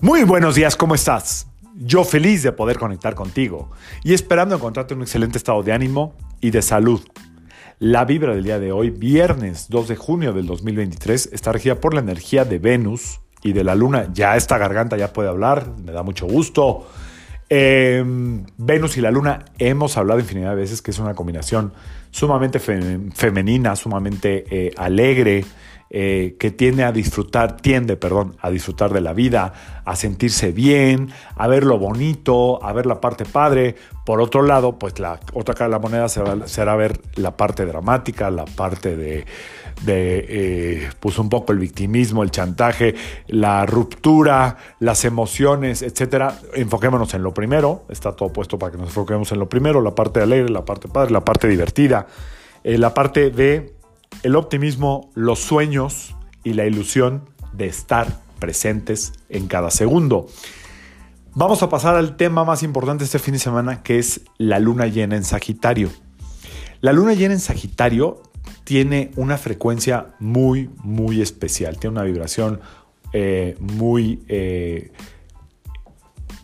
Muy buenos días, ¿cómo estás? Yo feliz de poder conectar contigo y esperando encontrarte en un excelente estado de ánimo y de salud. La vibra del día de hoy, viernes 2 de junio del 2023, está regida por la energía de Venus y de la Luna. Ya esta garganta ya puede hablar, me da mucho gusto. Em, Venus y la Luna hemos hablado infinidad de veces que es una combinación sumamente femenina, sumamente eh, alegre, eh, que tiende a disfrutar, tiende, perdón, a disfrutar de la vida, a sentirse bien, a ver lo bonito, a ver la parte padre. Por otro lado, pues la otra cara de la moneda será, ver la parte dramática, la parte de, de eh, pues un poco el victimismo, el chantaje, la ruptura, las emociones, etcétera. Enfoquémonos en lo primero, está todo puesto para que nos enfoquemos en lo primero, la parte alegre, la parte padre, la parte divertida, eh, la parte de el optimismo, los sueños y la ilusión de estar presentes en cada segundo. Vamos a pasar al tema más importante este fin de semana, que es la luna llena en Sagitario. La luna llena en Sagitario tiene una frecuencia muy, muy especial, tiene una vibración eh, muy eh,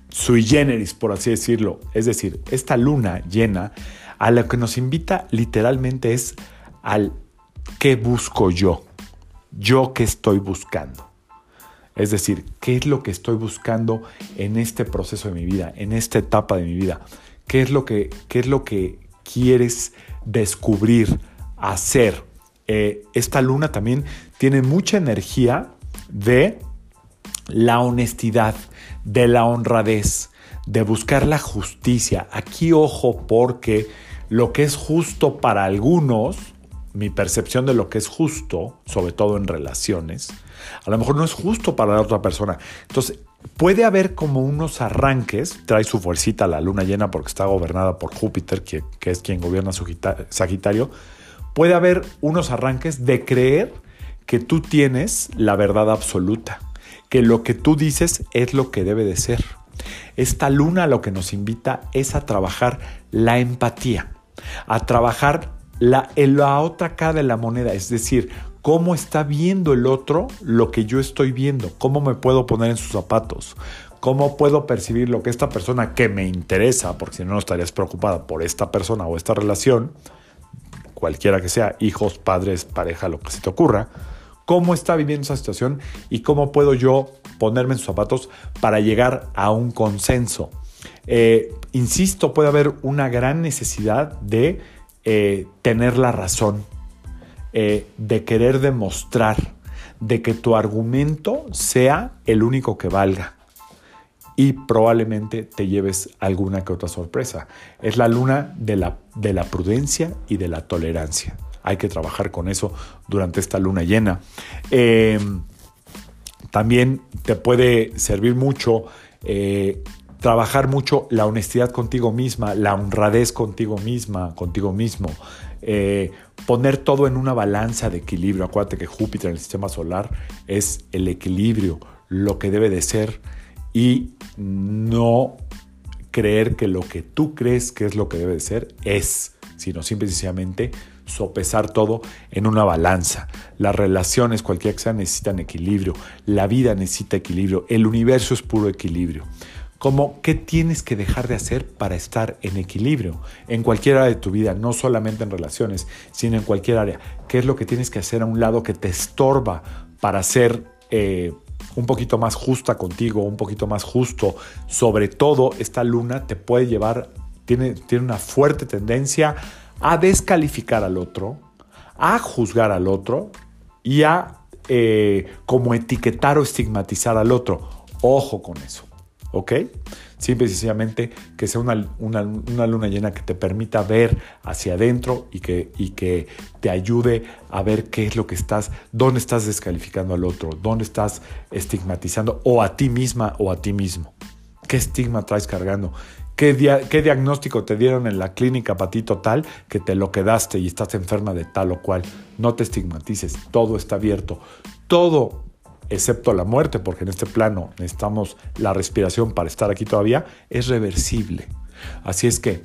sui generis, por así decirlo. Es decir, esta luna llena a lo que nos invita literalmente es al ¿qué busco yo? ¿Yo qué estoy buscando? Es decir, ¿qué es lo que estoy buscando en este proceso de mi vida, en esta etapa de mi vida? ¿Qué es lo que, qué es lo que quieres descubrir, hacer? Eh, esta luna también tiene mucha energía de la honestidad, de la honradez, de buscar la justicia. Aquí ojo porque lo que es justo para algunos mi percepción de lo que es justo, sobre todo en relaciones, a lo mejor no es justo para la otra persona. Entonces, puede haber como unos arranques, trae su fuercita la luna llena porque está gobernada por Júpiter, que, es quien gobierna Sagitario, puede haber unos arranques de creer que tú tienes la verdad absoluta, que lo que tú dices es lo que debe de ser. Esta luna lo que nos invita es a trabajar la empatía, a trabajar la, la otra cara de la moneda, es decir, cómo está viendo el otro lo que yo estoy viendo, cómo me puedo poner en sus zapatos, cómo puedo percibir lo que esta persona que me interesa, porque si no, no estarías preocupada por esta persona o esta relación, cualquiera que sea, hijos, padres, pareja, lo que se te ocurra, cómo está viviendo esa situación y cómo puedo yo ponerme en sus zapatos para llegar a un consenso. Eh, insisto, puede haber una gran necesidad de eh, tener la razón, eh, de querer demostrar, de que tu argumento sea el único que valga. Y probablemente te lleves alguna que otra sorpresa. Es la luna de la, de la prudencia y de la tolerancia. Hay que trabajar con eso durante esta luna llena. Em, también te puede servir mucho eh, trabajar mucho la honestidad contigo misma, la honradez contigo misma, contigo mismo, eh, poner todo en una balanza de equilibrio. Acuérdate que Júpiter en el sistema solar es el equilibrio, lo que debe de ser y no creer que lo que tú crees que es lo que debe de ser es, sino simple y sencillamente sopesar todo en una balanza. Las relaciones, cualquiera que sean, necesitan equilibrio. La vida necesita equilibrio. El universo es puro equilibrio como qué tienes que dejar de hacer para estar en equilibrio en cualquier área de tu vida, no solamente en relaciones, sino en cualquier área. ¿Qué es lo que tienes que hacer a un lado que te estorba para ser eh, un poquito más justa contigo, un poquito más justo? Sobre todo, esta luna te puede llevar, tiene, tiene una fuerte tendencia a descalificar al otro, a juzgar al otro y a eh, como etiquetar o estigmatizar al otro. Ojo con eso. ¿Ok? Simple y sencillamente que sea una, luna llena que te permita ver hacia adentro y que, y que te ayude a ver qué es lo que estás, dónde estás descalificando al otro, dónde estás estigmatizando o a ti misma o a ti mismo. ¿Qué estigma traes cargando? ¿Qué, ¿Qué, diagnóstico te dieron en la clínica patito tal que te lo quedaste y estás enferma de tal o cual? No te estigmatices, todo está abierto. Todo excepto la muerte, porque en este plano necesitamos la respiración para estar aquí todavía, es reversible. Así es que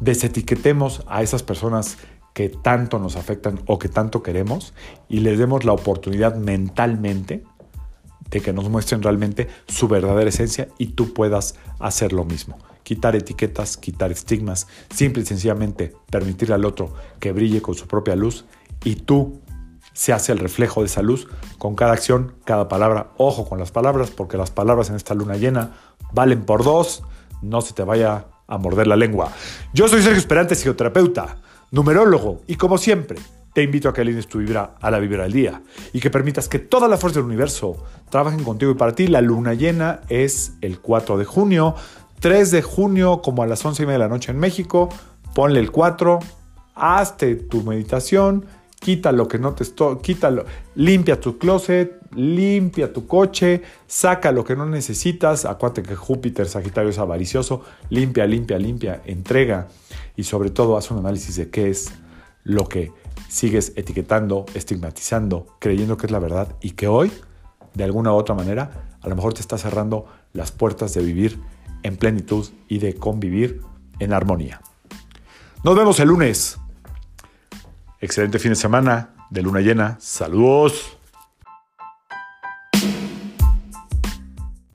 desetiquetemos a esas personas que tanto nos afectan o que tanto queremos y les demos la oportunidad mentalmente de que nos muestren realmente su verdadera esencia y tú puedas hacer lo mismo. Quitar etiquetas, quitar estigmas, simple y sencillamente permitirle al otro que brille con su propia luz y tú se hace el reflejo de esa luz con cada acción, cada palabra. Ojo con las palabras, porque las palabras en esta luna llena valen por dos. No se te vaya a morder la lengua. Yo soy Sergio Esperante, psicoterapeuta, numerólogo, y como siempre, te invito a que alines tu vibra a la vibra del día y que permitas que toda la fuerza del universo trabajen contigo y para ti. La luna llena es el 4 de junio, 3 de junio, como a las 11 y media de la noche en México. Ponle el 4, hazte tu meditación quita lo que no te quítalo, limpia tu closet, limpia tu coche, saca lo que no necesitas, acuérdate que Júpiter Sagitario es avaricioso, limpia, limpia, limpia, entrega y sobre todo haz un análisis de qué es lo que sigues etiquetando, estigmatizando, creyendo que es la verdad y que hoy, de alguna u otra manera, a lo mejor te está cerrando las puertas de vivir en plenitud y de convivir en armonía. Nos vemos el lunes. Excelente fin de semana de luna llena. Saludos.